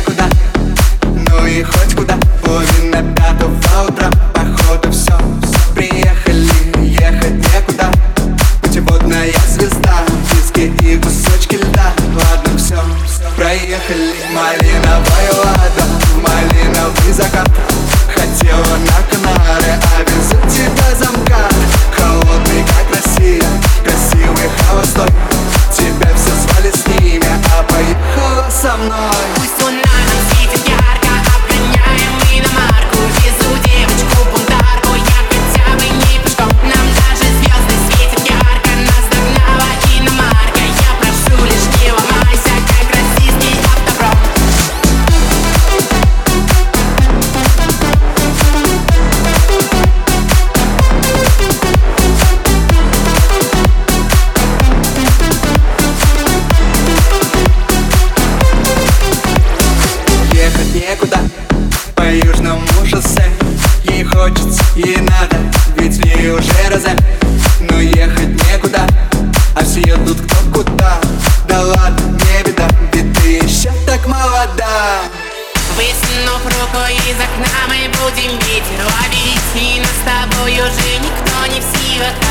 役だ хочется и надо Ведь мне уже роза, но ехать некуда А все едут кто куда. Да ладно, не беда, ведь ты еще так молода. Высунув руку из окна мы будем ветер ловить. И нас с тобой уже никто не в силах